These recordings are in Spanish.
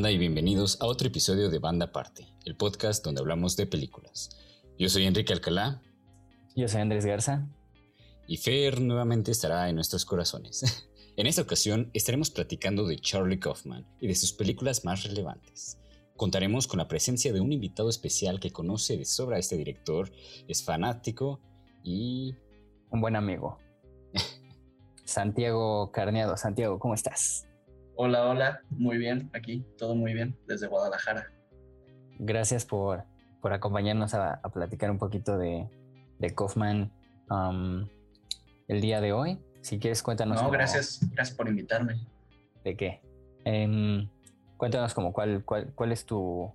banda y bienvenidos a otro episodio de Banda Aparte, el podcast donde hablamos de películas. Yo soy Enrique Alcalá. Yo soy Andrés Garza. Y Fer nuevamente estará en nuestros corazones. en esta ocasión estaremos platicando de Charlie Kaufman y de sus películas más relevantes. Contaremos con la presencia de un invitado especial que conoce de sobra a este director, es fanático y... Un buen amigo. Santiago Carneado. Santiago, ¿cómo estás? Hola, hola, muy bien, aquí, todo muy bien, desde Guadalajara. Gracias por, por acompañarnos a, platicar un poquito de, de Kaufman um, el día de hoy. Si quieres, cuéntanos. No, gracias, gracias por invitarme. ¿De qué? Em, cuéntanos como cuál, cuál, cuál es tu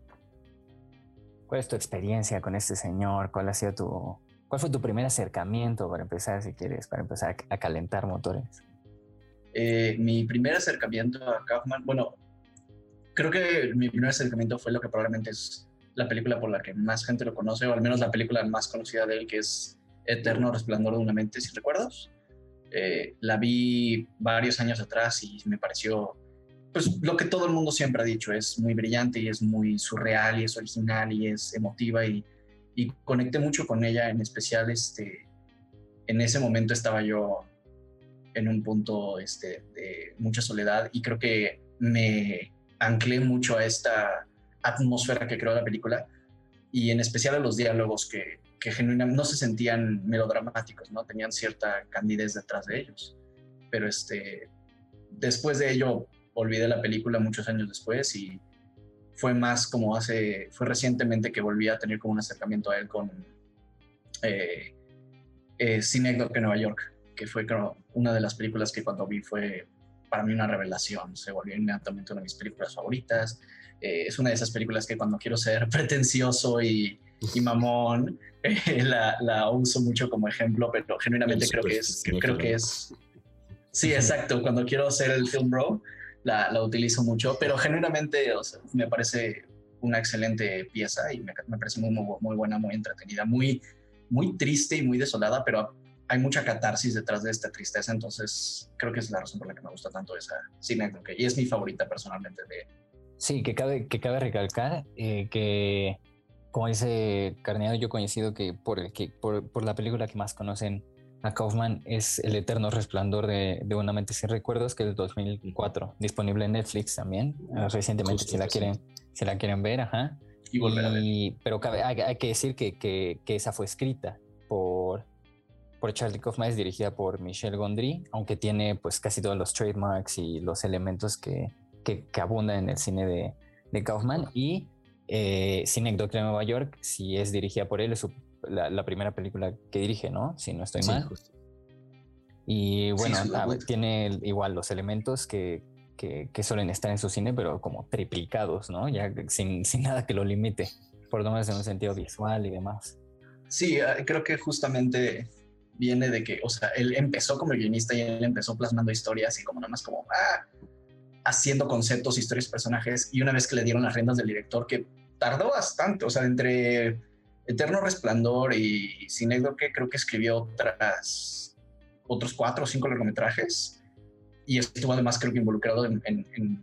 cuál es tu experiencia con este señor, cuál ha sido tu cuál fue tu primer acercamiento para empezar, si quieres, para empezar a calentar motores. Eh, mi primer acercamiento a Kaufman, bueno, creo que mi primer acercamiento fue lo que probablemente es la película por la que más gente lo conoce, o al menos la película más conocida de él, que es Eterno Resplandor de una mente, si recuerdas. Eh, la vi varios años atrás y me pareció, pues lo que todo el mundo siempre ha dicho, es muy brillante y es muy surreal y es original y es emotiva y, y conecté mucho con ella, en especial este, en ese momento estaba yo en un punto este, de mucha soledad y creo que me anclé mucho a esta atmósfera que creó la película y en especial a los diálogos que, que genuinamente no se sentían melodramáticos, ¿no? Tenían cierta candidez detrás de ellos. Pero este, después de ello olvidé la película muchos años después y fue más como hace, fue recientemente que volví a tener como un acercamiento a él con eh, eh, de Nueva York que fue creo, una de las películas que cuando vi fue para mí una revelación. Se volvió inmediatamente una de mis películas favoritas. Eh, es una de esas películas que cuando quiero ser pretencioso y, y mamón, eh, la, la, uso mucho como ejemplo, pero genuinamente creo que es, creo que es... Sí, exacto. Cuando quiero ser el film bro, la, la utilizo mucho, pero genuinamente me parece una excelente pieza y me, me parece muy, muy, muy, buena, muy entretenida, muy, muy triste y muy desolada, pero hay mucha catarsis detrás de esta tristeza, entonces creo que es la razón por la que me gusta tanto esa cine y es mi favorita personalmente de... Sí, que cabe, que cabe recalcar eh, que, como dice Carneado, yo coincido que por, que por, la película que más conocen a Kaufman es El Eterno Resplandor de, de una mente sin recuerdos, que es del 2004, disponible en Netflix también, ah, recientemente si la, quieren, si la quieren ver, ajá. Y volver a ver. Pero cabe, hay, hay, que decir que, que, que esa fue escrita por por Charlie Kaufman es dirigida por Michel Gondry, aunque tiene pues casi todos los trademarks y los elementos que, que, abundan en el cine de, de Kaufman. Y eh, Cine de Nueva York, si es dirigida por él, es la, primera película que dirige, ¿no? Si no estoy mal. Y bueno, tiene igual los elementos que, que, que, suelen estar en su cine, pero como triplicados, ¿no? Ya sin, sin nada que lo limite, por lo menos en un sentido visual y demás. Sí, ah, creo que justamente viene de que, o sea, él empezó como guionista y él empezó plasmando historias y como nada más como, ah, haciendo conceptos, historias, personajes. Y una vez que le dieron las riendas del director, que tardó bastante, o sea, entre Eterno Resplandor y que creo que escribió otras, otros cuatro o cinco largometrajes. Y estuvo además creo que involucrado en,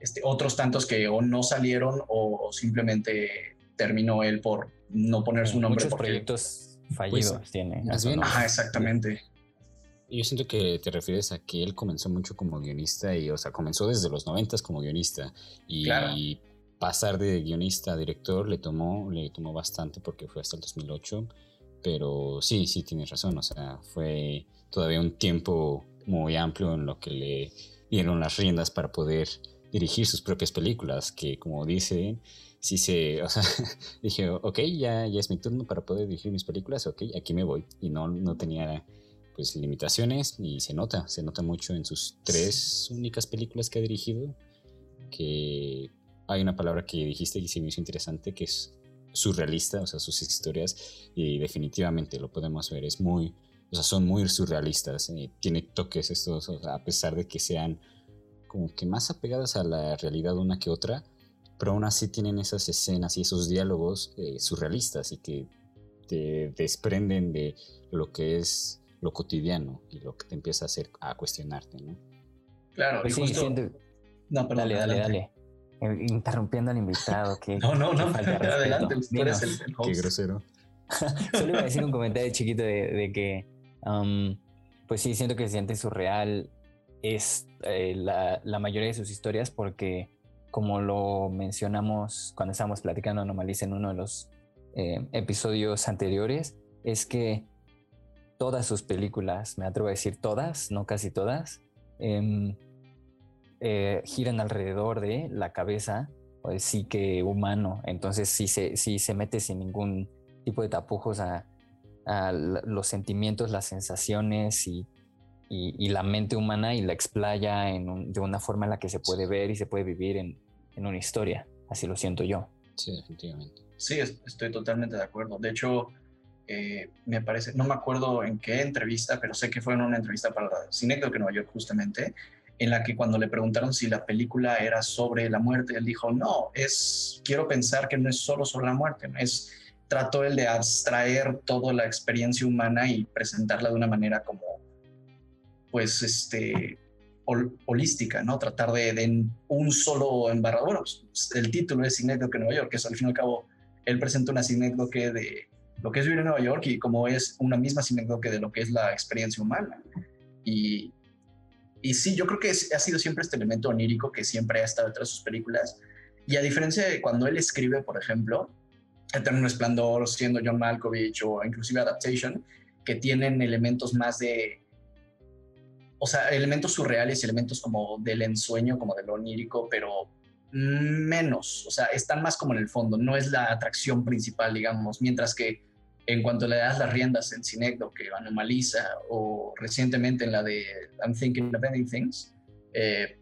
este, otros tantos que o no salieron o, simplemente terminó él por no poner su nombre. Muchos proyectos fallidos pues, tiene. Ajá, exactamente. Yo siento que te refieres a que él comenzó mucho como guionista y, o sea, comenzó desde los noventas como guionista y pasar de guionista a director le tomó, le tomó bastante porque fue hasta el 2008, pero sí, sí tienes razón, o sea, fue todavía un tiempo muy amplio en lo que le dieron las riendas para poder dirigir sus propias películas, que como dicen, sí se, o sea, dije, ok, ya, ya es mi turno para poder dirigir mis películas, ok, aquí me voy. Y no, no tenía pues limitaciones y se nota, se nota mucho en sus tres únicas películas que ha dirigido, que hay una palabra que dijiste y se me hizo interesante, que es surrealista, o sea, sus historias, y definitivamente lo podemos ver, es muy, o sea, son muy surrealistas, eh, tiene toques estos, a pesar de que sean como que más apegadas a la realidad una que otra, pero aún así tienen esas escenas y esos diálogos eh, surrealistas y que te desprenden de lo que es lo cotidiano y lo que te empieza a hacer a cuestionarte, ¿no? Claro, pues sí, no, dale, dale, dale. interrumpiendo al invitado. Que, no, no, no. Adelante, tú eres el, Qué grosero. Solo iba a decir un comentario chiquito de, que, um, pues sí, siento que se siente surreal es eh, la, la, mayoría de sus historias porque, como lo mencionamos cuando estábamos platicando Anomalisa en uno de los eh, episodios anteriores, es que todas sus películas, me atrevo a decir todas, no casi todas, em, eh, giran alrededor de la cabeza o el psique humano. Entonces sí se, sí se mete sin ningún tipo de tapujos a, los sentimientos, las sensaciones y, la mente humana y la explaya de una forma en la que se puede ver y se puede vivir en, una historia. Así lo siento yo. Sí, definitivamente. Sí, estoy totalmente de acuerdo. De hecho, eh, me parece, no me acuerdo en qué entrevista, pero sé que fue en una entrevista para Cinecdo de Nueva York justamente, en la que cuando le preguntaron si la película era sobre la muerte, él dijo, no, es, quiero pensar que no es solo sobre la muerte, es, trato el de abstraer toda la experiencia humana y presentarla de una manera como, pues, este, holística, ¿no? Tratar de, de un solo embarrador. Bueno, pues, el título es de Nueva York, que es al fin y al cabo, él presenta una sinécdoque de lo que es vivir en Nueva York y como es una misma sinécdoque de lo que es la experiencia humana. Y, y sí, yo creo que ha sido siempre este elemento onírico que siempre ha estado detrás de sus películas. Y a diferencia de cuando él escribe, por ejemplo, Eterno Esplendor, siendo John Malkovich o inclusive Adaptation, que tienen elementos más de, o sea, elementos surreales y elementos como del ensueño, como de lo onírico, pero menos, o sea, están más como en el fondo, no es la atracción principal, digamos, mientras que en cuanto le das las riendas en Cinecdo, que anomaliza, o recientemente en la de I'm Thinking of Ending Things, eh,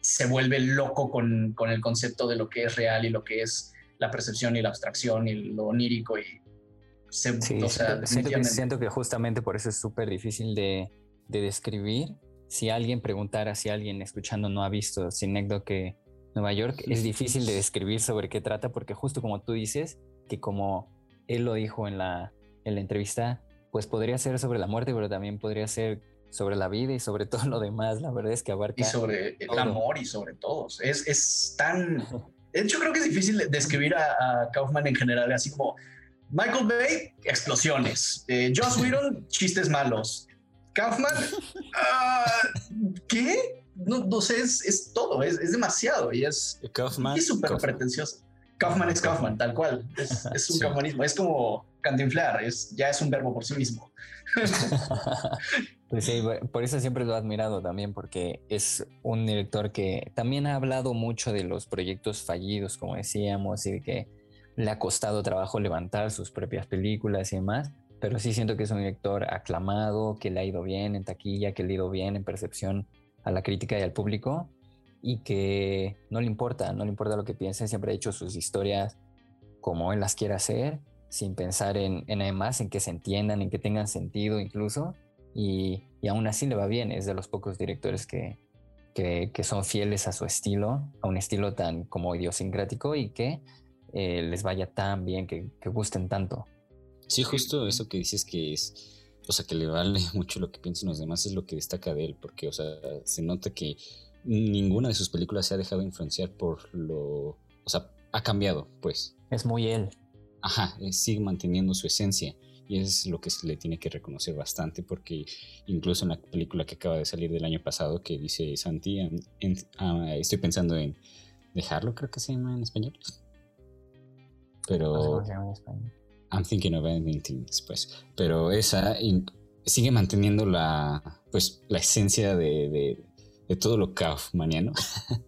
se vuelve loco con, con, el concepto de lo que es real y lo que es la percepción y la abstracción y lo onírico y se, o sea, siento, que, justamente por eso es súper difícil de, de, describir. Si alguien preguntara, si alguien escuchando no ha visto Cinecdo que Nueva York, es difícil de describir sobre qué trata porque justo como tú dices, que como él lo dijo en la, en la entrevista, pues podría ser sobre la muerte, pero también podría ser sobre la vida y sobre todo lo demás. La verdad es que abarca. Y sobre el amor y sobre todos. Es, es tan. Yo creo que es difícil describir a, Kaufman en general, así como Michael Bay, explosiones. Eh, Joss Whedon, chistes malos. Kaufman, ah, ¿qué? No, no sé, es, es todo, es, es, demasiado y es súper pretencioso. Kaufman es Kaufman, tal cual. Es, es un sí. Es como cantinflar, es, ya es un verbo por sí mismo. pues sí, por eso siempre lo he admirado también, porque es un director que también ha hablado mucho de los proyectos fallidos, como decíamos, y de que le ha costado trabajo levantar sus propias películas y demás. Pero sí siento que es un director aclamado, que le ha ido bien en taquilla, que le ha ido bien en percepción a la crítica y al público y que no le importa, no le importa lo que piensen, siempre ha hecho sus historias como él las quiere hacer, sin pensar en, en nada más, en que se entiendan, en que tengan sentido incluso, y, y aún así le va bien, es de los pocos directores que, que, que, son fieles a su estilo, a un estilo tan como idiosincrático y que eh, les vaya tan bien, que gusten tanto. Sí, justo eso que dices que es, o sea, que le vale mucho lo que piensen los demás es lo que destaca de él, porque, o sea, se nota que ninguna de sus películas se ha dejado influenciar por lo... O sea, ha cambiado, pues. Es muy él. Ajá, sigue manteniendo su esencia. Y es lo que se le tiene que reconocer bastante porque incluso en la película que acaba de salir del año pasado que dice Santi, ah, estoy pensando en dejarlo, creo que se llama en español. Pero... I'm thinking of ending pues. Pero esa sigue manteniendo la, pues, la esencia de de todo lo kaufmaniano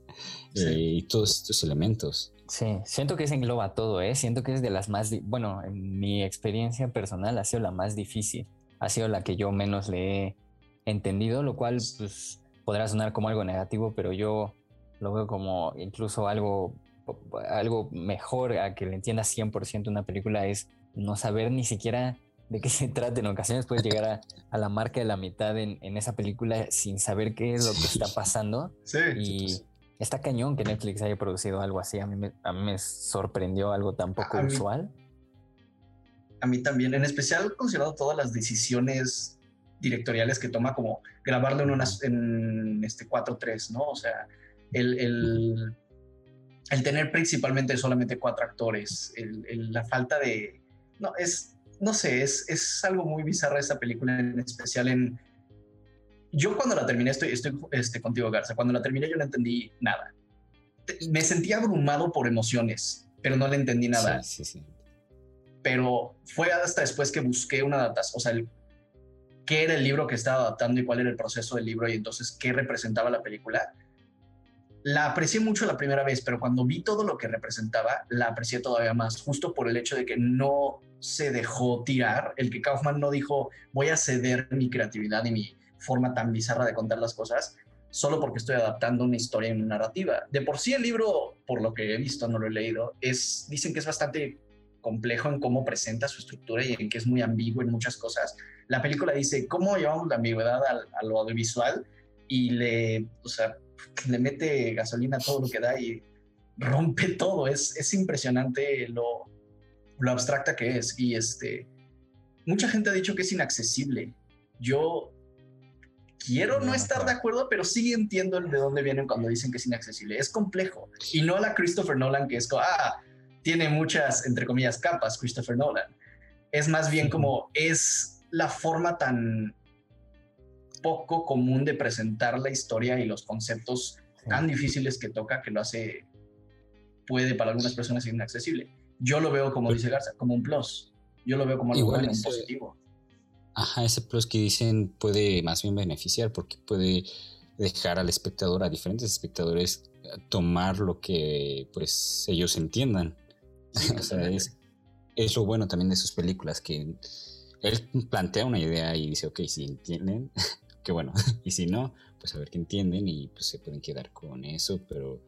eh, y todos estos elementos. Sí, siento que se engloba todo, ¿eh? Siento que es de las más, bueno, en mi experiencia personal ha sido la más difícil, ha sido la que yo menos le he entendido, lo cual pues podrá sonar como algo negativo, pero yo lo veo como incluso algo, algo mejor a que le entienda 100% una película es no saber ni siquiera de qué se trata. En ocasiones puedes llegar a, la marca de la mitad en, esa película sin saber qué es lo que está pasando. Sí. Y está cañón que Netflix haya producido algo así. A mí me, a mí me sorprendió algo tan poco usual. a mí también, en especial considerado todas las decisiones directoriales que toma, como grabarlo en, unas, en este 4-3, ¿no? O sea, el, el el tener principalmente solamente cuatro actores, la falta de... No, es, no sé, es, es algo muy bizarro esta película, en especial en... Yo cuando la terminé, estoy, estoy este, contigo, Garza, cuando la terminé yo no entendí nada. Me sentía abrumado por emociones, pero no le entendí nada. Sí, sí, sí. Pero fue hasta después que busqué una adaptación, o sea, qué era el libro que estaba adaptando y cuál era el proceso del libro y entonces qué representaba la película la aprecié mucho la primera vez, pero cuando vi todo lo que representaba, la aprecié todavía más, justo por el hecho de que no se dejó tirar, el que Kaufman no dijo, voy a ceder mi creatividad y mi forma tan bizarra de contar las cosas, solo porque estoy adaptando una historia en una narrativa. De por sí el libro, por lo que he visto, no lo he leído, es, dicen que es bastante complejo en cómo presenta su estructura y en que es muy ambiguo en muchas cosas. La película dice, ¿cómo llevamos la ambigüedad a, a lo audiovisual? Y le, o sea, le mete gasolina todo lo que da y rompe todo. Es, es impresionante lo, lo abstracta que es. Y este, mucha gente ha dicho que es inaccesible. Yo quiero no, estar de acuerdo, pero sí entiendo de dónde vienen cuando dicen que es inaccesible. Es complejo. Y no la Christopher Nolan, que es como, ah, tiene muchas, entre comillas, capas, Christopher Nolan. Es más bien como, es la forma tan poco común de presentar la historia y los conceptos tan difíciles que toca que lo hace, puede para algunas personas inaccesible. Yo lo veo, como dice Garza, como un plus. Yo lo veo como algo bueno, positivo. Ajá, ese plus que dicen puede más bien beneficiar porque puede dejar al espectador, a diferentes espectadores, tomar lo que pues ellos entiendan. o sea, es, es, lo bueno también de sus películas, que él plantea una idea y dice, ok, si entienden, que bueno, y si no, pues a ver qué entienden y pues se pueden quedar con eso, pero,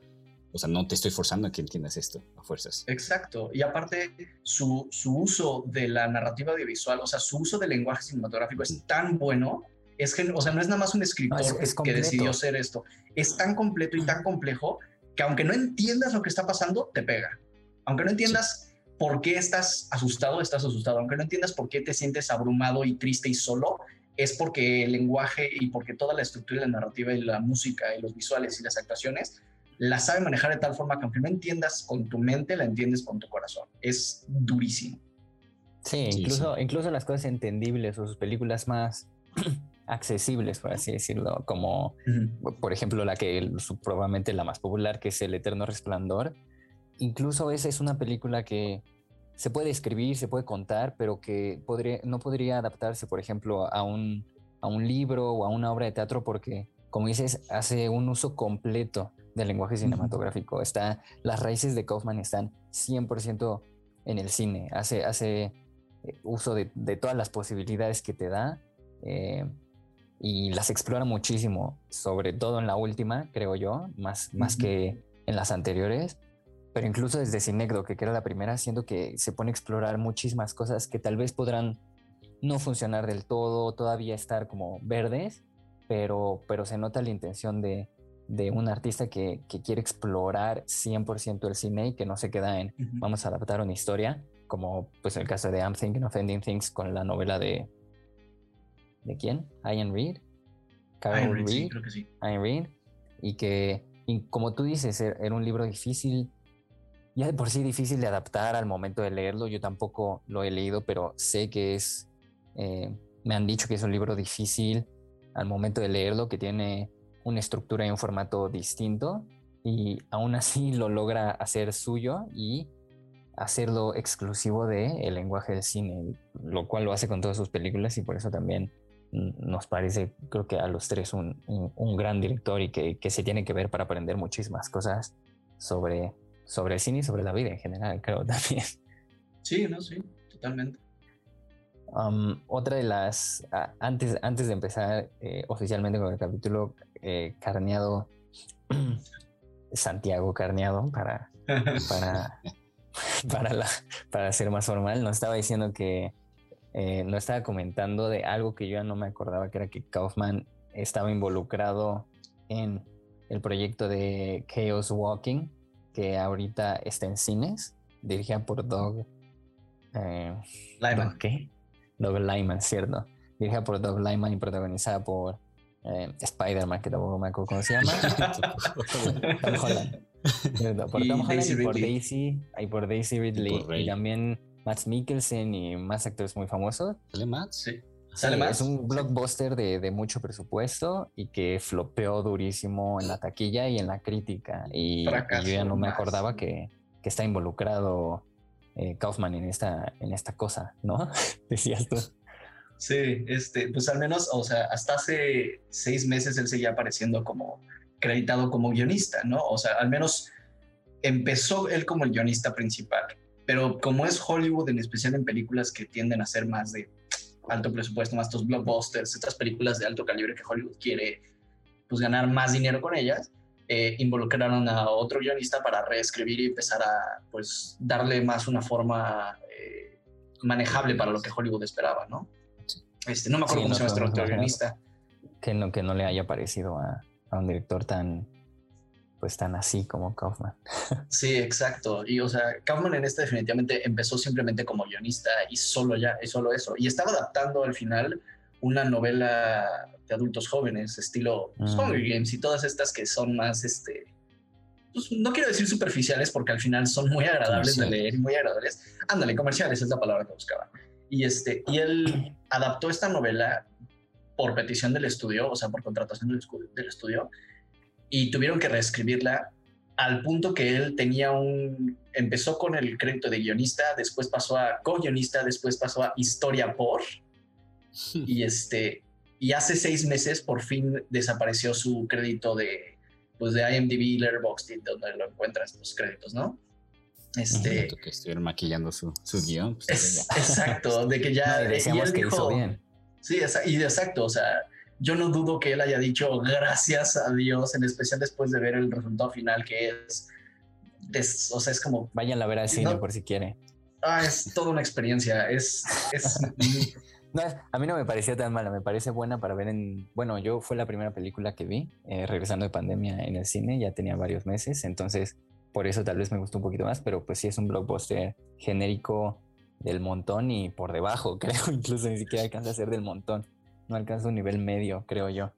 o sea, no te estoy forzando a que entiendas esto a fuerzas. Exacto, y aparte su, su uso de la narrativa audiovisual, o sea, su uso del lenguaje cinematográfico es tan bueno, es que, o sea, no es nada más un escritor que decidió hacer esto, es tan completo y tan complejo que aunque no entiendas lo que está pasando, te pega. Aunque no entiendas por qué estás asustado, estás asustado. Aunque no entiendas por qué te sientes abrumado y triste y solo, es porque el lenguaje y porque toda la estructura de la narrativa y la música y los visuales y las actuaciones la sabe manejar de tal forma que aunque no entiendas con tu mente, la entiendes con tu corazón. Es durísimo. Sí, incluso, incluso las cosas entendibles o sus películas más accesibles, por así decirlo, como por ejemplo la que probablemente la más popular, que es El Eterno Resplandor. Incluso esa es una película que se puede escribir, se puede contar, pero que podría, no podría adaptarse, por ejemplo, a un, a un libro o a una obra de teatro porque, como dices, hace un uso completo del lenguaje cinematográfico. Está, las raíces de Kaufman están 100% en el cine. Hace, hace eh, uso de, todas las posibilidades que te da eh, y las explora muchísimo, sobre todo en la última, creo yo, más, más que en las anteriores pero incluso desde Cinecdo, que era la primera, siendo que se pone a explorar muchísimas cosas que tal vez podrán no funcionar del todo, todavía estar como verdes, pero, pero se nota la intención de, de un artista que, que, quiere explorar 100% el cine y que no se queda en vamos a adaptar una historia, como pues el caso de I'm Thinking of Ending Things con la novela de... ¿De quién? Ian Reed. Carol Reed, Sí, creo que sí. Ian Reed. Y que, como tú dices, er, era un libro difícil ya de por sí difícil de adaptar al momento de leerlo. Yo tampoco lo he leído, pero sé que es, eh, me han dicho que es un libro difícil al momento de leerlo, que tiene una estructura y un formato distinto y aún así lo logra hacer suyo y hacerlo exclusivo del el lenguaje del cine, lo cual lo hace con todas sus películas y por eso también nos parece, creo que a los tres, un, un, gran director y que, que se tiene que ver para aprender muchísimas cosas sobre sobre el cine y sobre la vida en general, creo también. Sí, no, sí, totalmente. otra de las, antes, antes de empezar eh, oficialmente con el capítulo, eh, Carneado, Santiago Carneado, para, para, para, la, para ser más formal, nos estaba diciendo que eh, nos estaba comentando de algo que yo ya no me acordaba, que era que Kaufman estaba involucrado en el proyecto de Chaos Walking, que ahorita está en cines, dirigida por Doug. Eh, Lyman. ¿Qué? Doug Lyman, cierto. Dirigida por Doug Lyman y protagonizada por eh, Spider-Man, que tampoco me acuerdo cómo se llama. Tom Holland. Por Tom Holland y por Daisy, y por Daisy Ridley. Y, también Matt Mikkelsen y más actores muy famosos. ¿Sale Matt? Sí. Es un blockbuster de, de, mucho presupuesto y que flopeó durísimo en la taquilla y en la crítica. Y, yo ya no me acordaba que, que está involucrado eh, Kaufman en esta, en esta cosa, ¿no? Decías tú. Sí, este, pues al menos, o sea, hasta hace seis meses él seguía apareciendo como acreditado como guionista, ¿no? O sea, al menos empezó él como el guionista principal, pero como es Hollywood, en especial en películas que tienden a ser más de alto presupuesto, más estos blockbusters, estas películas de alto calibre que Hollywood quiere pues ganar más dinero con ellas, eh, involucraron a otro guionista para reescribir y empezar a pues darle más una forma eh, manejable para lo que Hollywood esperaba, ¿no? Este, no me acuerdo cómo se llama este otro guionista. Que no, que no le haya parecido a, a un director tan pues tan así como Kaufman. Sí, exacto. Y o sea, Kaufman en este definitivamente empezó simplemente como guionista y solo ya, y solo eso. Y estaba adaptando al final una novela de adultos jóvenes, estilo pues, mm. Hunger Games y todas estas que son más, este, pues, no quiero decir superficiales porque al final son muy agradables de leer y muy agradables. Ándale, comerciales es la palabra que buscaba. Y, este, y él adaptó esta novela por petición del estudio, o sea, por contratación del estudio, y tuvieron que reescribirla al punto que él tenía un... Empezó con el crédito de guionista, después pasó a co-guionista, después pasó a historia por. y este... Y hace seis meses por fin desapareció su crédito de, pues de IMDb, Letterboxd, donde lo encuentras los créditos, ¿no? Este, que estuvieron maquillando su, su guion. Pues, exacto, de que ya... decíamos que hizo bien. Sí, y exacto, o sea, yo no dudo que él haya dicho gracias a Dios, en especial después de ver el resultado final que es, o sea, es como... Vayan a ver al cine por si quiere. Ah, es toda una experiencia, es... a mí no me parecía tan mala, me parece buena para ver en... Bueno, yo fue la primera película que vi, eh, regresando de pandemia en el cine, ya tenía varios meses, entonces por eso tal vez me gustó un poquito más, pero pues sí es un blockbuster genérico del montón y por debajo, creo, incluso ni siquiera alcanza a ser del montón no alcanza un nivel medio, creo yo.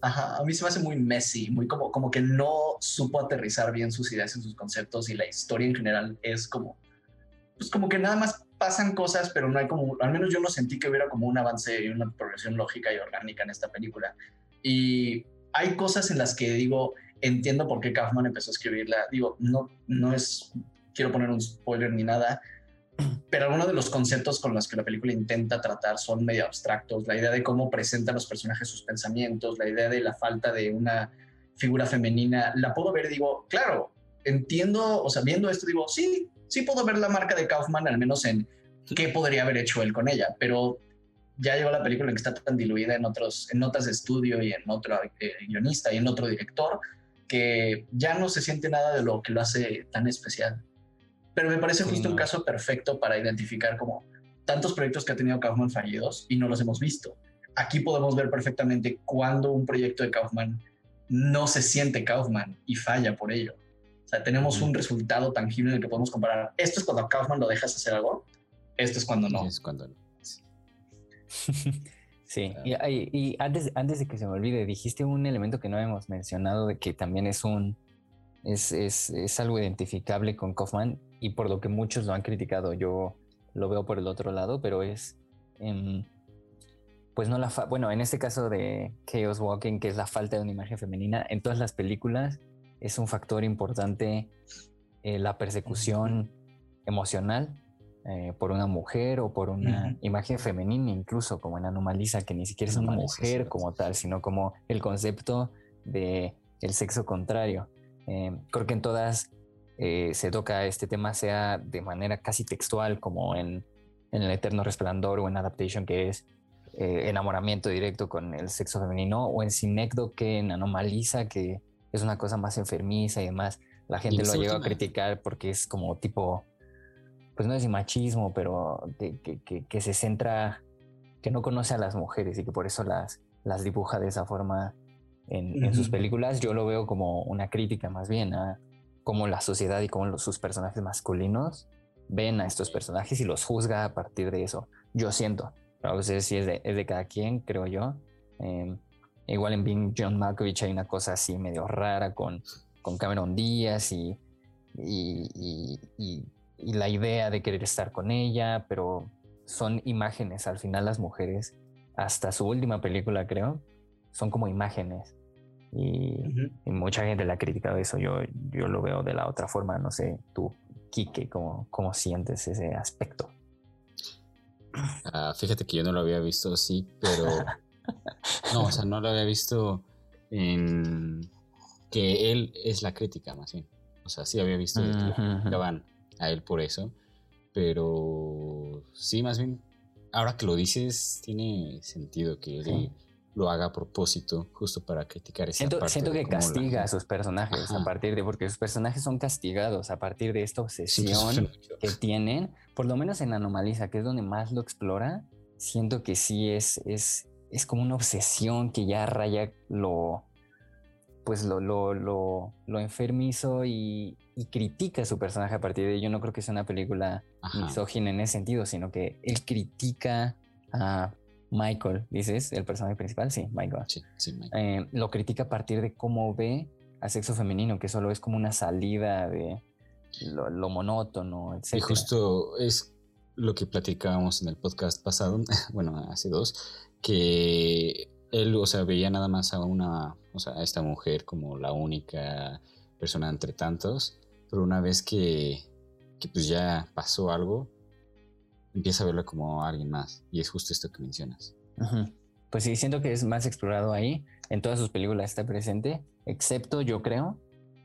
Ajá, a mí se me hace muy messy, muy como, como que no supo aterrizar bien sus ideas y sus conceptos y la historia en general es como, pues como que nada más pasan cosas, pero no hay como, al menos yo no sentí que hubiera como un avance y una progresión lógica y orgánica en esta película. Y hay cosas en las que digo, entiendo por qué Kaufman empezó a escribirla. Digo, no, no es, quiero poner un spoiler ni nada, pero algunos de los conceptos con los que la película intenta tratar son medio abstractos. La idea de cómo presentan los personajes sus pensamientos, la idea de la falta de una figura femenina, la puedo ver digo, claro, entiendo, o sea, viendo esto digo, sí, sí puedo ver la marca de Kaufman, al menos en qué podría haber hecho él con ella, pero ya llegó la película en que está tan diluida en otros, en notas de estudio y en otro eh, guionista y en otro director, que ya no se siente nada de lo que lo hace tan especial pero me parece justo un caso perfecto para identificar como tantos proyectos que ha tenido Kaufman fallidos y no los hemos visto. Aquí podemos ver perfectamente cuando un proyecto de Kaufman no se siente Kaufman y falla por ello. O sea, tenemos un resultado tangible en el que podemos comparar. Esto es cuando Kaufman lo dejas hacer algo, esto es cuando no. Es cuando no. Sí, y, y, antes, antes de que se me olvide, dijiste un elemento que no hemos mencionado, de que también es un, es, es, es, algo identificable con Kaufman y por lo que muchos lo han criticado, yo lo veo por el otro lado, pero es, pues no la, bueno, en este caso de Chaos Walking, que es la falta de una imagen femenina, en todas las películas es un factor importante eh, la persecución emocional eh, por una mujer o por una imagen femenina, incluso como en Anomalisa, que ni siquiera es una mujer como tal, sino como el concepto de el sexo contrario. Eh, creo que en todas eh, se toca este tema, sea de manera casi textual, como en, El Eterno Resplandor o en Adaptation, que es eh, enamoramiento directo con el sexo femenino, o en Sinecdo, que en Anomaliza, que es una cosa más enfermiza y demás. La gente lo llegado a criticar porque es como tipo, pues no es machismo, pero que, se centra, que no conoce a las mujeres y que por eso las, las dibuja de esa forma en, sus películas, yo lo veo como una crítica más bien a cómo la sociedad y cómo sus personajes masculinos ven a estos personajes y los juzga a partir de eso. Yo siento, pero a veces sí es de, cada quien, creo yo. Em, Igual en Being John Malkovich hay una cosa así medio rara con, con Cameron Díaz y, y, y, la idea de querer estar con ella, pero son imágenes. Al final las mujeres, hasta su última película creo, son como imágenes. Y, mucha gente le ha criticado eso. Yo, yo lo veo de la otra forma. No sé, tú, Kike, ¿cómo, cómo sientes ese aspecto? Ah, fíjate que yo no lo había visto así, pero no, o sea, no lo había visto en que él es la crítica, más bien. O sea, sí había visto que criticaban a él por eso, pero sí, más bien, ahora que lo dices, tiene sentido que él lo haga a propósito, justo para criticar esa siento, parte Siento que castiga a sus personajes a partir de, porque sus personajes son castigados a partir de esta obsesión que tienen, por lo menos en Anomaliza, que es donde más lo explora, siento que sí es, es, es como una obsesión que ya raya lo, pues lo, lo, lo, lo enfermizo y, y, critica a su personaje a partir de ello. No creo que sea una película misógina en ese sentido, sino que él critica a Michael, dices, el personaje principal, sí, Michael. Sí, sí, Michael. Eh, lo critica a partir de cómo ve a sexo femenino, que solo es como una salida de lo, monótono, etc. Y justo es lo que platicábamos en el podcast pasado, bueno, hace dos, que él, o sea, veía nada más a una, o sea, a esta mujer como la única persona entre tantos, pero una vez que, que pues ya pasó algo, empieza a verla como alguien más. Y es justo esto que mencionas. Pues sí, siento que es más explorado ahí. En todas sus películas está presente, excepto yo creo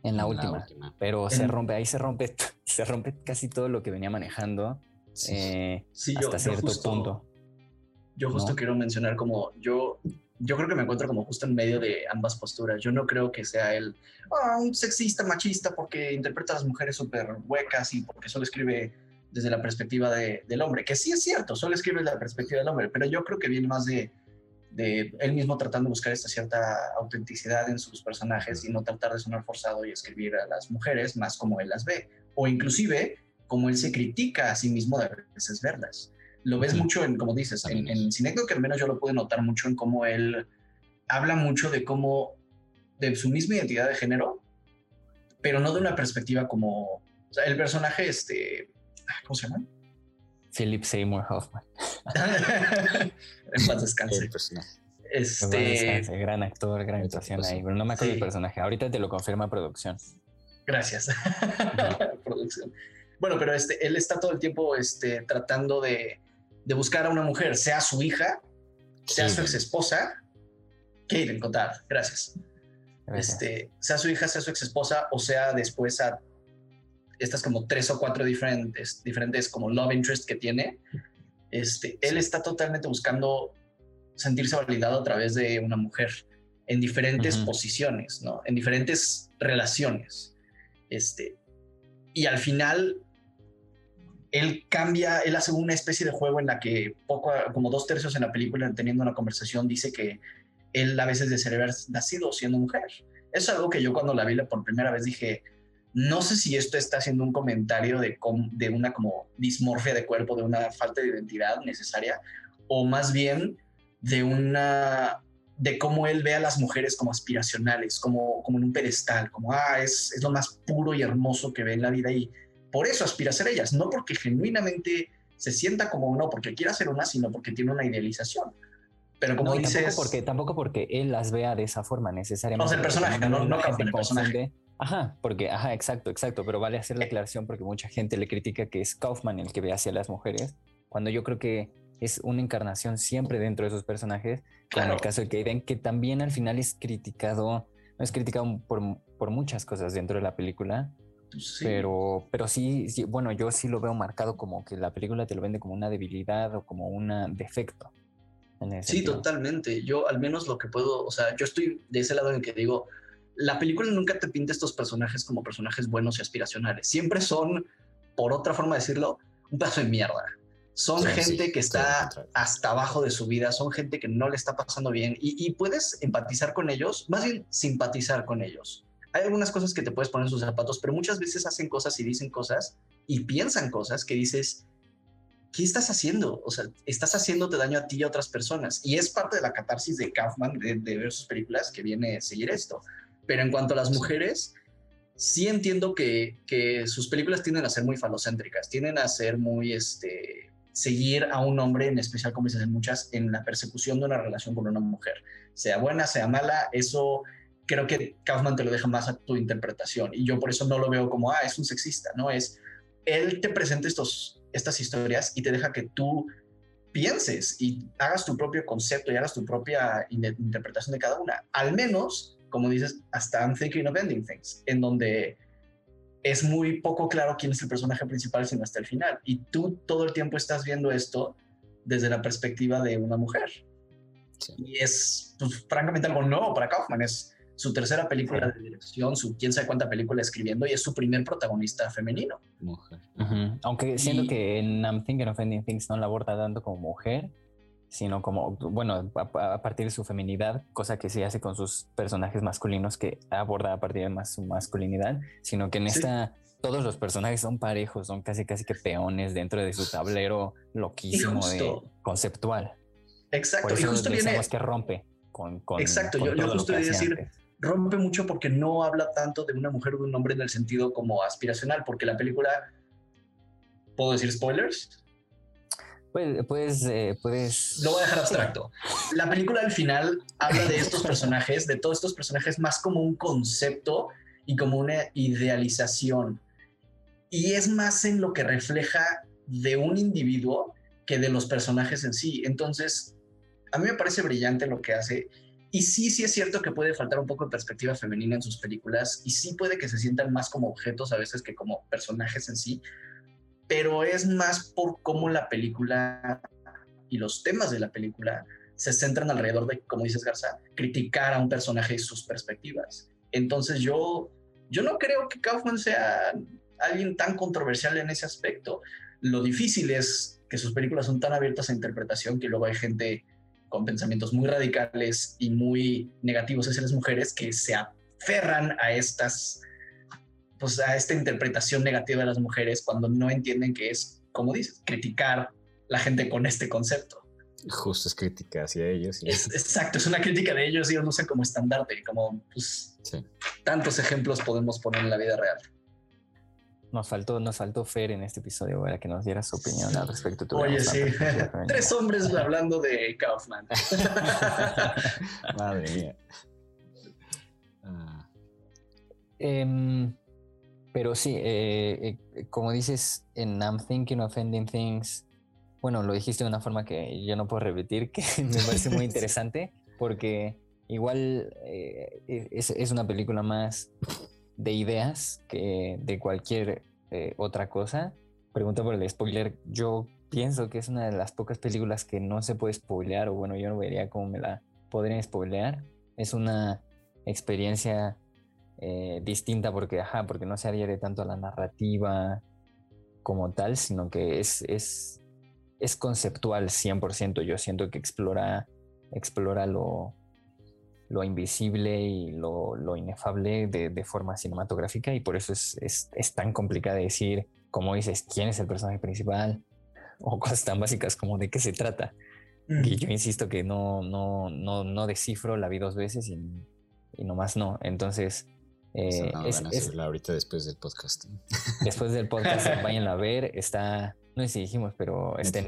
en la, última. Pero se rompe, ahí se rompe, se rompe casi todo lo que venía manejando eh, hasta cierto punto. Yo justo quiero mencionar como yo, yo creo que me encuentro como justo en medio de ambas posturas. Yo no creo que sea ah, un sexista, machista, porque interpreta a las mujeres súper huecas y porque solo escribe desde la perspectiva del hombre, que sí es cierto, solo escribe desde la perspectiva del hombre, pero yo creo que viene más de, de él mismo tratando de buscar esta cierta autenticidad en sus personajes y no tratar de sonar forzado y escribir a las mujeres más como él las ve, o inclusive como él se critica a sí mismo de a veces verlas. Lo ves mucho en, como dices, en, en que al menos yo lo pude notar mucho en cómo él habla mucho de cómo, de su misma identidad de género, pero no de una perspectiva como, o sea, el personaje, este, ¿Cómo se llama? Philip Seymour Hoffman. en paz descanse. Este... Gran actor, gran actuación ahí. Pero no me acuerdo del personaje. Ahorita te lo confirma producción. Gracias. producción. Bueno, pero este, él está todo el tiempo este, tratando de, de buscar a una mujer, sea su hija, sea su ex esposa. Kaden Contar, gracias. gracias. Este, sea su hija, sea su ex esposa, o sea después a estas como tres o cuatro diferentes, diferentes como love interest que tiene, este, él está totalmente buscando sentirse validado a través de una mujer en diferentes posiciones, ¿no? En diferentes relaciones. Este, y al final, él cambia, él hace una especie de juego en la que poco, como dos tercios en la película, teniendo una conversación, dice que él a veces de haber nacido siendo mujer. Es algo que yo cuando la vi por primera vez dije, no sé si esto está haciendo un comentario de, de una como dismorfia de cuerpo, de una falta de identidad necesaria, o más bien de una de cómo él ve a las mujeres como aspiracionales, como, como en un pedestal, como, ah, es, es lo más puro y hermoso que ve en la vida y por eso aspira a ser ellas, no porque genuinamente se sienta como uno, porque quiera ser una, sino porque tiene una idealización. Pero como dices... Tampoco porque, tampoco porque él las vea de esa forma necesariamente. No, el personaje, no, no, el personaje. Ajá, porque, ajá, exacto, exacto, pero vale hacer la aclaración porque mucha gente le critica que es Kaufman el que ve hacia las mujeres, cuando yo creo que es una encarnación siempre dentro de esos personajes, como en el caso de Kaden, que también al final es criticado, no es criticado por, por muchas cosas dentro de la película, pero, pero sí, sí, bueno, yo sí lo veo marcado como que la película te lo vende como una debilidad o como un defecto. sí, totalmente. Yo al menos lo que puedo, o sea, yo estoy de ese lado en el que digo, la película nunca te pinta estos personajes como personajes buenos y aspiracionales. Siempre son, por otra forma de decirlo, un pedazo de mierda. Son gente que está hasta abajo de su vida, son gente que no le está pasando bien y, puedes empatizar con ellos, más bien simpatizar con ellos. Hay algunas cosas que te puedes poner en sus zapatos, pero muchas veces hacen cosas y dicen cosas y piensan cosas que dices, ¿qué estás haciendo? O sea, estás haciéndote daño a ti y a otras personas. Y es parte de la catarsis de Kaufman de, ver sus películas que viene a seguir esto. Pero en cuanto a las mujeres, sí entiendo que, que sus películas tienden a ser muy falocéntricas, tienden a ser muy, este, seguir a un hombre, en especial como dices en muchas, en la persecución de una relación con una mujer. Sea buena, sea mala, eso creo que Kaufman te lo deja más a tu interpretación. Y yo por eso no lo veo como, ah, es un sexista, ¿no? Es, él te presenta estos, estas historias y te deja que tú pienses y hagas tu propio concepto y hagas tu propia interpretación de cada una. Al menos, como dices, hasta I'm Thinking of Ending Things, en donde es muy poco claro quién es el personaje principal sino hasta el final. Y tú todo el tiempo estás viendo esto desde la perspectiva de una mujer. Y es, pues, francamente, algo nuevo para Kaufman. Es su tercera película de dirección, su quién sabe cuánta película escribiendo y es su primer protagonista femenino. Mujer. Aunque siento que en I'm Thinking of Ending Things no la aborda tanto como mujer, sino como, bueno, a, partir de su feminidad, cosa que sí hace con sus personajes masculinos que aborda a partir de más su masculinidad, sino que en esta todos los personajes son parejos, son casi casi que peones dentro de su tablero loquísimo de conceptual. Exacto, y justo viene que rompe con, con Exacto, yo, yo justo decir rompe mucho porque no habla tanto de una mujer o de un hombre en el sentido como aspiracional, porque la película ¿Puedo decir spoilers? Pues, puedes, eh, puedes... Lo voy a dejar abstracto. La película al final habla de estos personajes, de todos estos personajes, más como un concepto y como una idealización. Y es más en lo que refleja de un individuo que de los personajes en sí. Entonces, a mí me parece brillante lo que hace. Y sí, sí es cierto que puede faltar un poco de perspectiva femenina en sus películas y sí puede que se sientan más como objetos a veces que como personajes en sí, pero es más por cómo la película y los temas de la película se centran alrededor de, como dices Garza, criticar a un personaje y sus perspectivas. Entonces yo, yo no creo que Kaufman sea alguien tan controversial en ese aspecto. Lo difícil es que sus películas son tan abiertas a interpretación que luego hay gente con pensamientos muy radicales y muy negativos hacia las mujeres que se aferran a estas pues, a esta interpretación negativa de las mujeres cuando no entienden que es, como dices, criticar la gente con este concepto. Justo es crítica hacia ellos. exacto, es una crítica de ellos y ellos lo usan como estandarte, como pues, tantos ejemplos podemos poner en la vida real. Nos faltó, nos faltó Fer en este episodio para que nos diera su opinión al respecto. Oye, sí. Tres hombres hablando de Kaufman. Madre mía. Ah. Em, pero sí, eh, eh, como dices en I'm Thinking of Ending Things, bueno, lo dijiste de una forma que yo no puedo repetir, que me parece muy interesante, porque igual eh, es, una película más de ideas que de cualquier otra cosa. Pregunta por el spoiler, yo pienso que es una de las pocas películas que no se puede spoilear, o bueno, yo no vería cómo me la podrían spoilear. Es una experiencia eh, distinta porque, ajá, porque no se adhiere tanto a la narrativa como tal, sino que es, es, es conceptual 100%. Yo siento que explora, explora lo, lo invisible y lo, lo inefable de, de, forma cinematográfica y por eso es, es, es, tan complicado decir, como dices, quién es el personaje principal o cosas tan básicas como de qué se trata. Y yo insisto que no, no, no, no descifro, la vi dos veces y, y nomás no. Entonces, eh, es, ahorita después del podcast. Después del podcast, vayan a ver. Está, no sé si dijimos, pero está en,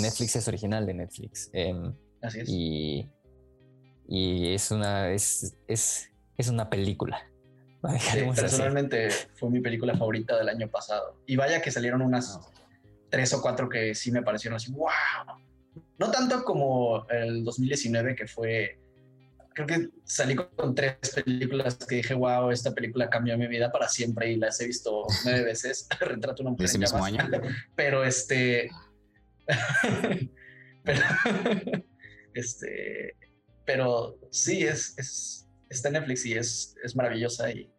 Netflix, es original de Netflix. Em, Así es. Y, y es una, es, es, es una película. personalmente fue mi película favorita del año pasado. Y vaya que salieron unas tres o cuatro que sí me parecieron así, wow. No tanto como el 2019, que fue creo que salí con tres películas que dije, wow, esta película cambió mi vida para siempre y las he visto nueve veces. Retrato una mujer. ¿Ese mismo año? Pero este. pero. este. Pero sí, es, es, está en Netflix y es, es maravillosa y,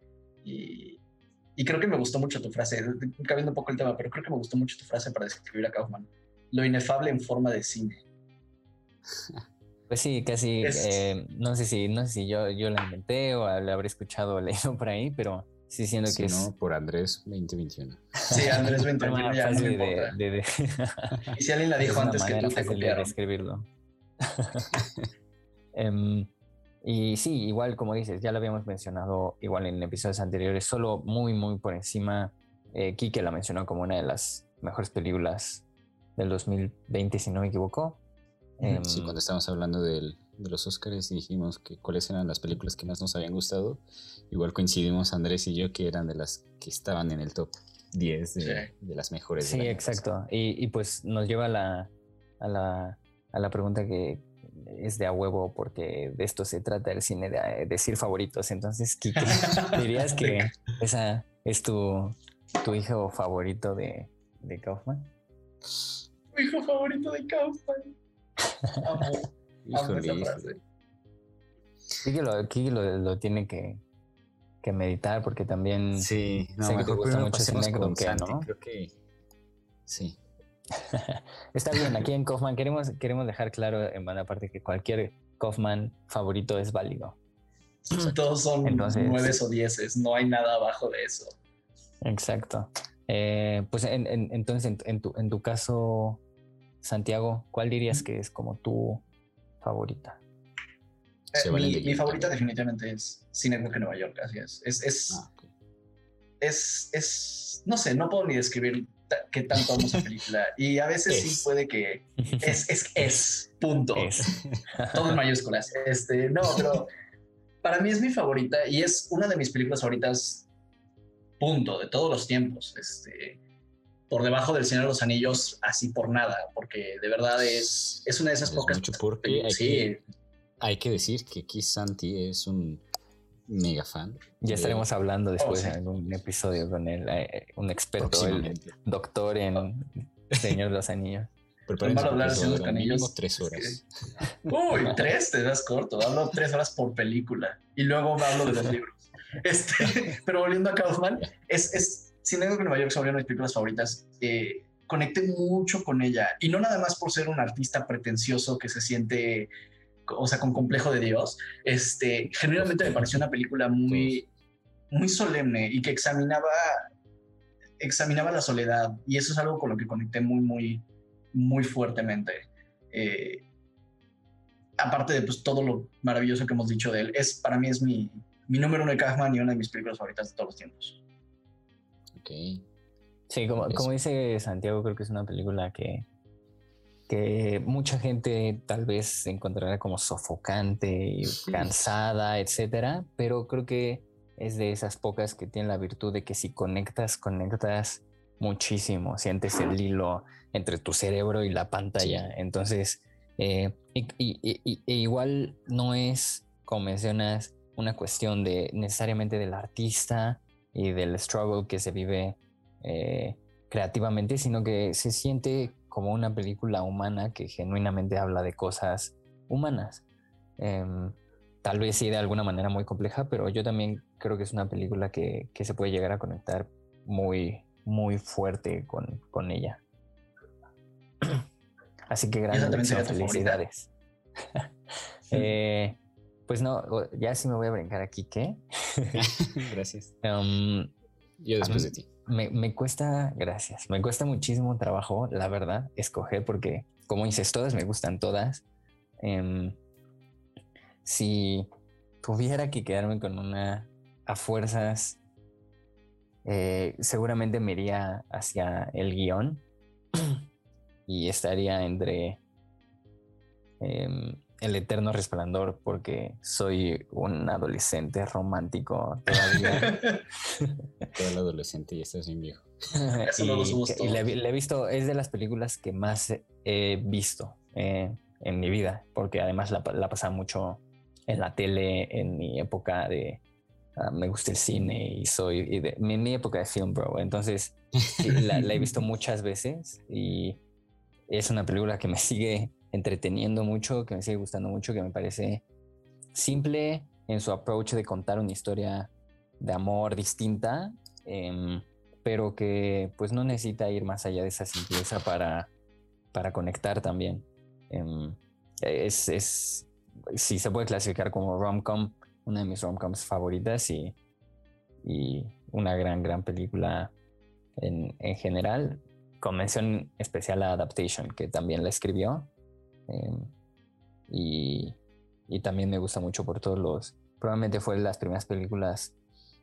y, y, creo que me gustó mucho tu frase, cambiando un poco el tema, pero creo que me gustó mucho tu frase para describir a Kaufman. Lo inefable en forma de cine. Pues sí, casi, eh, no sé si, no sé si yo, yo la inventé o la habré escuchado o leído por ahí, pero Sí, siendo que no, por Andrés 2021. Sí, Andrés 2021 ya no importa. De, y si alguien la dijo antes que tú te copiaron. De escribirlo. Em, y sí, igual como dices, ya lo habíamos mencionado igual en episodios anteriores, solo muy, muy por encima. Eh, Kike la mencionó como una de las mejores películas del 2020, si no me equivoco. sí, em, cuando estábamos hablando del, de los Oscars y dijimos que cuáles eran las películas que más nos habían gustado, igual coincidimos Andrés y yo que eran de las que estaban en el top 10 de, las mejores. Sí, exacto. Y, y, pues nos lleva a la, a la, a la pregunta que, es de a huevo porque de esto se trata el cine de, decir favoritos. Entonces, Kiki, dirías que esa es tu, tu hijo favorito de, de Kaufman. Mi hijo favorito de Kaufman. Amo, amo esa frase. Kiki lo, lo, tiene que, que, meditar porque también sí, no, sé que te gusta mucho ese negro que, ¿no? Creo que sí. Está bien, aquí en Kaufman queremos, queremos dejar claro en buena parte que cualquier Kaufman favorito es válido. Todos son nueve o dieces, no hay nada abajo de eso. Exacto. Eh, pues entonces, en, tu, en tu caso, Santiago, ¿cuál dirías que es como tu favorita? Eh, mi, favorita definitivamente es Cine en Nueva York, así es. Es, es, ah, es, es, no sé, no puedo ni describir qué tanto amo esa película. Y a veces sí puede que es, es, es, punto. Todo en mayúsculas. Este, no, pero para mí es mi favorita y es una de mis películas favoritas, punto, de todos los tiempos. Este, por debajo del Señor de los Anillos, así por nada, porque de verdad es, es una de esas pocas. Mucho porque hay, sí. que, hay que decir que Keith Santi es un mega fan. Ya estaremos hablando después oh, en algún episodio con él, eh, un experto, el doctor en Señor de los Anillos. Para hablar de los anillos. tres horas. Uy, tres, te das corto. Hablo tres horas por película y luego hablo de los libros. Este, pero volviendo a Kaufman, es, es sin que Nueva York sobre una de mis películas favoritas. Eh, conecté mucho con ella y no nada más por ser un artista pretencioso que se siente o sea, con complejo de Dios, este, genuinamente me pareció una película muy, muy solemne y que examinaba, examinaba la soledad y eso es algo con lo que conecté muy, muy, muy fuertemente. Eh, aparte de pues, todo lo maravilloso que hemos dicho de él, es, para mí es mi, mi número uno de Kaufman y una de mis películas favoritas de todos los tiempos. Ok. Sí, como, como dice Santiago, creo que es una película que, que mucha gente tal vez encontrará como sofocante, y cansada, etcétera, pero creo que es de esas pocas que tienen la virtud de que si conectas, conectas muchísimo, sientes el hilo entre tu cerebro y la pantalla. Entonces, eh, y, e igual no es, como mencionas, una cuestión de necesariamente del artista y del struggle que se vive eh, creativamente, sino que se siente como una película humana que genuinamente habla de cosas humanas. Em, tal vez sí de alguna manera muy compleja, pero yo también creo que es una película que, se puede llegar a conectar muy, muy fuerte con, con ella. Así que grandes felicidades. Eh, pues no, ya sí me voy a brincar aquí, ¿qué? Gracias. Em, yo después de ti me, cuesta, gracias, me cuesta muchísimo trabajo, la verdad, escoger porque, como dices, todas me gustan todas. Em, si tuviera que quedarme con una a fuerzas, eh, seguramente me iría hacia el guion y estaría entre em, el eterno resplandor porque soy un adolescente romántico todavía. Todo el adolescente y estás bien viejo. y, le, he visto, es de las películas que más he visto eh, en mi vida, porque además la, la pasaba mucho en la tele en mi época de ah, me gusta el cine y soy de, mi, mi, época de film bro. Entonces la, la he visto muchas veces y es una película que me sigue entreteniendo mucho, que me sigue gustando mucho, que me parece simple en su approach de contar una historia de amor distinta, em, pero que pues no necesita ir más allá de esa simpleza para, para conectar también. Em, es, es, si se puede clasificar como rom-com, una de mis rom-coms favoritas y, y, una gran, gran película en, general. Con mención especial a Adaptation, que también la escribió. Em, y, y también me gusta mucho por todos los... Probablemente fue de las primeras películas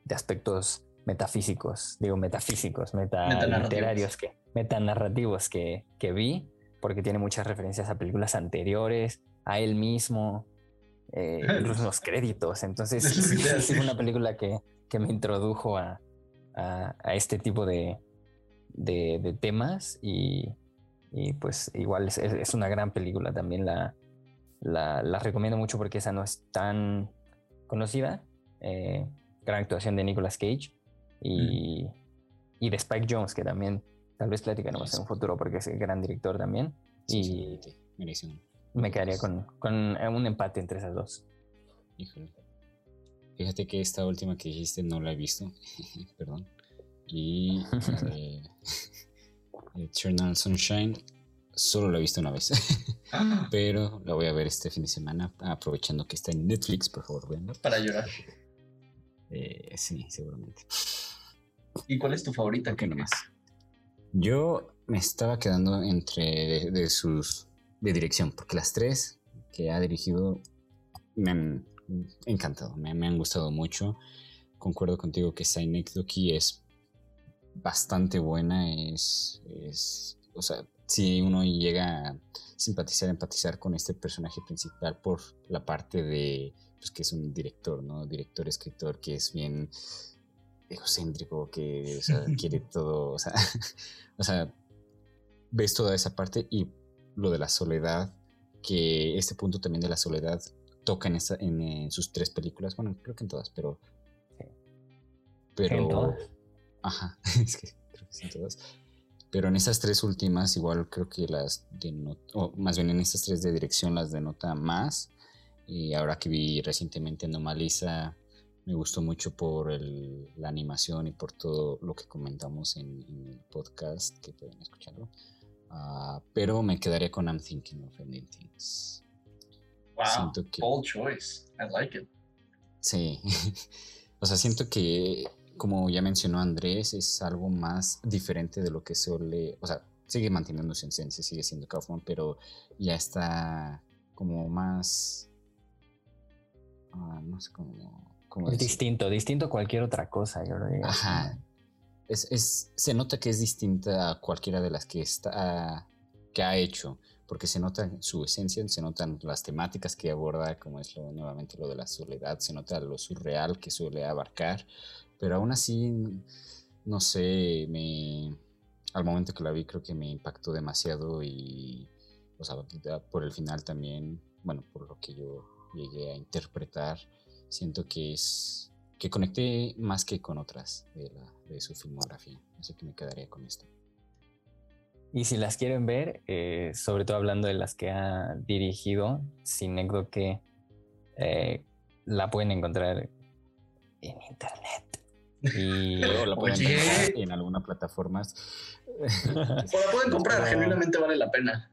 de aspectos metafísicos, digo metafísicos, metaliterarios, que, metanarrativos que, que vi, porque tiene muchas referencias a películas anteriores, a él mismo, eh, incluso los créditos. Entonces, es una película que, que me introdujo a, a, este tipo de, de, temas y, y, pues igual es, es, una gran película. También la, la, la, recomiendo mucho porque esa no es tan conocida. Eh, gran actuación de Nicolas Cage y, y de Spike Jones, que también tal vez platicaremos en un futuro porque es el gran director también. y me quedaría con, con, un empate entre esas dos. Híjole. Fíjate que esta última que dijiste no la he visto, perdón. Y eh, Eternal Sunshine solo la he visto una vez, pero la voy a ver este fin de semana aprovechando que está en Netflix, por favor. Para llorar. Eh, sí, seguramente. ¿Y cuál es tu favorita? ¿Qué nomás? Yo me estaba quedando entre de, sus de dirección, porque las tres que ha dirigido me han encantado, me, han gustado mucho. Concuerdo contigo que Doki es bastante buena, es, es, o sea, si uno llega a simpatizar, empatizar con este personaje principal por la parte de, pues que es un director, ¿no? Director, escritor, que es bien egocéntrico, que quiere todo, o sea, o sea, ves toda esa parte y lo de la soledad, que este punto también de la soledad toca en, esa, en, sus tres películas, bueno, creo que en todas, pero... Pero... ¿En todas? Ajá, es que creo que sí en todas. Pero en esas tres últimas, igual creo que las denota, o más bien en estas tres de dirección las denota más. Y ahora que vi recientemente Anomalisa, me gustó mucho por la animación y por todo lo que comentamos en, el podcast, que pueden escucharlo. Uh, pero me quedaría con I'm Thinking of Ending Things. Wow, que, bold choice. I like it. Sí. o sea, siento que, como ya mencionó Andrés, es algo más diferente de lo que suele. O sea, sigue manteniendo su esencia, sigue siendo Kaufman, pero ya está como más. Uh, no sé cómo es distinto, distinto a cualquier otra cosa, yo digo. Ajá. Es, se nota que es distinta a cualquiera de las que, está, que ha hecho, porque se nota su esencia, se notan las temáticas que aborda, como es lo, nuevamente lo de la soledad, se nota lo surreal que suele abarcar, pero aún así, no sé, me, al momento que la vi creo que me impactó demasiado y, o sea, por el final también, bueno, por lo que yo llegué a interpretar, siento que es que conecté más que con otras de, la, de su filmografía. Así que me quedaría con esto. Y si las quieren ver, eh, sobre todo hablando de las que ha dirigido, sin que eh, la pueden encontrar en internet. Y o la pueden encontrar en alguna plataforma. o la pueden comprar, genuinamente vale la pena.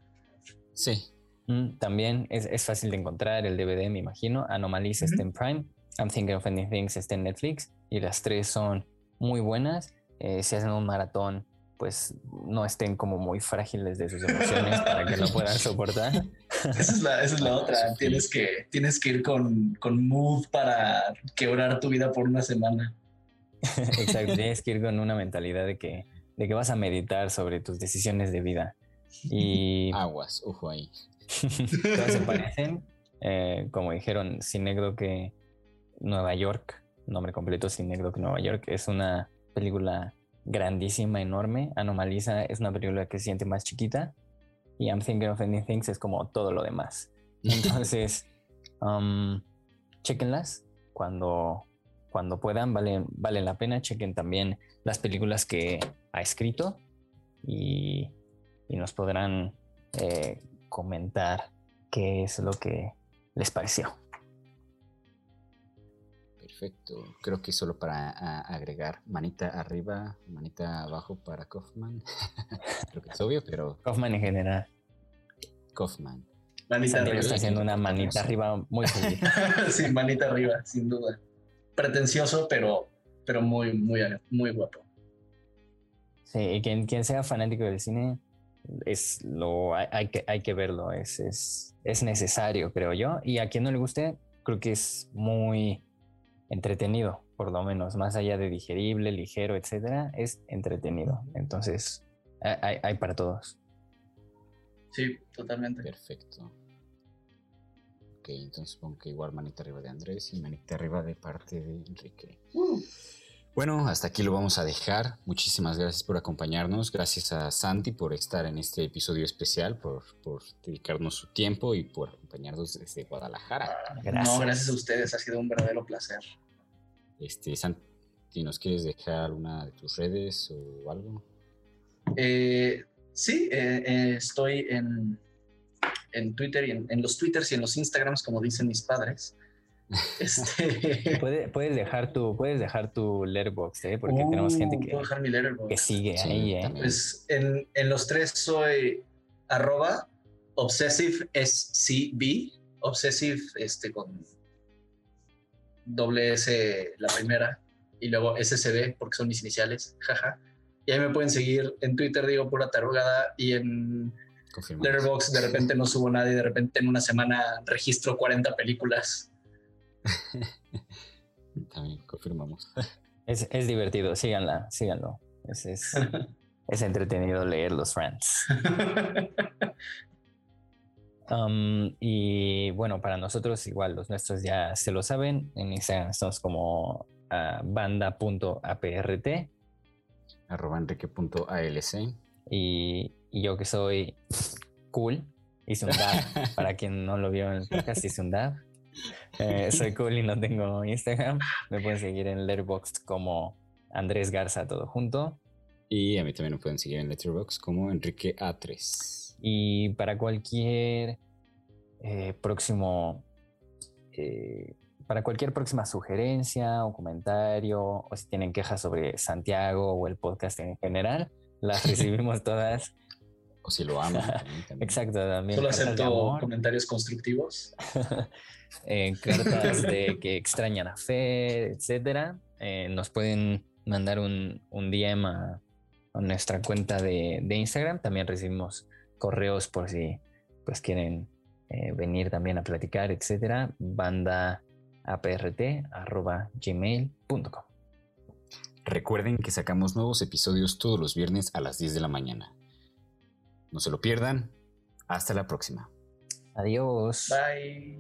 Sí, Mm, también es, es, fácil de encontrar el DVD, me imagino. Anomalisa está en Prime. I'm Thinking of Ending Things está en Netflix. Y las tres son muy buenas. Eh, si hacen un maratón, pues no estén como muy frágiles de sus emociones para que lo puedan soportar. Esa es la, esa es la otra. Tienes que, tienes que ir con, con mood para quebrar tu vida por una semana. Exacto, tienes que ir con una mentalidad de que, de que vas a meditar sobre tus decisiones de vida. Y aguas, ojo ahí. Todas se parecen. Eh, como dijeron, que Nueva York, nombre completo que Nueva York, es una película grandísima, enorme. Anomaliza es una película que se siente más chiquita. Y I'm Thinking of Ending Things es como todo lo demás. Entonces, um, chequenlas cuando, cuando puedan, valen, valen la pena. Chequen también las películas que ha escrito y, y nos podrán eh, comentar qué es lo que les pareció. Perfecto. Creo que solo para agregar manita arriba, manita abajo para Kaufman. Creo que es obvio, pero. Kaufman en general. Kaufman. Manita arriba. está haciendo una manita arriba muy feliz. sí, manita arriba, sin duda. Pretencioso, pero pero muy, muy, muy guapo. Sí, quien, quien sea fanático del cine, es lo, hay, que, hay que verlo, es, es, es necesario, creo yo. Y a quien no le guste, creo que es muy entretenido, por lo menos, más allá de digerible, ligero, etcétera, es entretenido. Entonces, hay, hay para todos. Sí, totalmente. Perfecto. Ok, entonces pongo que igual manita arriba de Andrés y manita arriba de parte de Enrique. Uh. Bueno, hasta aquí lo vamos a dejar. Muchísimas gracias por acompañarnos. Gracias a Santi por estar en este episodio especial, por, dedicarnos su tiempo y por acompañarnos desde Guadalajara. Gracias. No, gracias a ustedes. Ha sido un verdadero placer. Este, Santi, ¿nos quieres dejar una de tus redes o algo? Eh, sí, eh, eh, estoy en en Twitter y en, los Twitters y en los Instagrams, como dicen mis padres. Este... puedes dejar tu, puedes dejar tu letterbox, ¿eh? porque tenemos gente que, que sigue ahí. ¿eh? Pues en, en, los tres soy arroba obsessive SCB, obsessive este, con doble S la primera y luego SCB porque son mis iniciales, jaja. Y ahí me pueden seguir en Twitter, digo pura tarugada, y en Letterboxd de repente no subo nada y de repente en una semana registro 40 películas. También confirmamos. Es, divertido, síganla, síganlo. Es, es, entretenido leer los friends. Um, y bueno, para nosotros igual, los nuestros ya se lo saben. En Instagram estamos como uh, banda.aprt. Arroba enrique.alc. Y y yo que soy cool, hice un dab. Para quien no lo vio en el podcast, hice un dab. Eh, soy cool y no tengo Instagram. Me pueden seguir en Letterboxd como Andrés Garza, todo junto. Y a mí también me pueden seguir en Letterboxd como Enrique A3. Y para cualquier eh, próximo. Eh, para cualquier próxima sugerencia o comentario, o si tienen quejas sobre Santiago o el podcast en general, las recibimos todas o si lo aman. Exacto, también. Solo acepto comentarios constructivos. eh, cartas de que extrañan a Fe, etcétera. Eh, nos pueden mandar un, un DM a, nuestra cuenta de, de, Instagram. También recibimos correos por si pues quieren eh, venir también a platicar, etcétera. Banda gmail.com Recuerden que sacamos nuevos episodios todos los viernes a las 10 de la mañana. No se lo pierdan. Hasta la próxima. Adiós. Bye.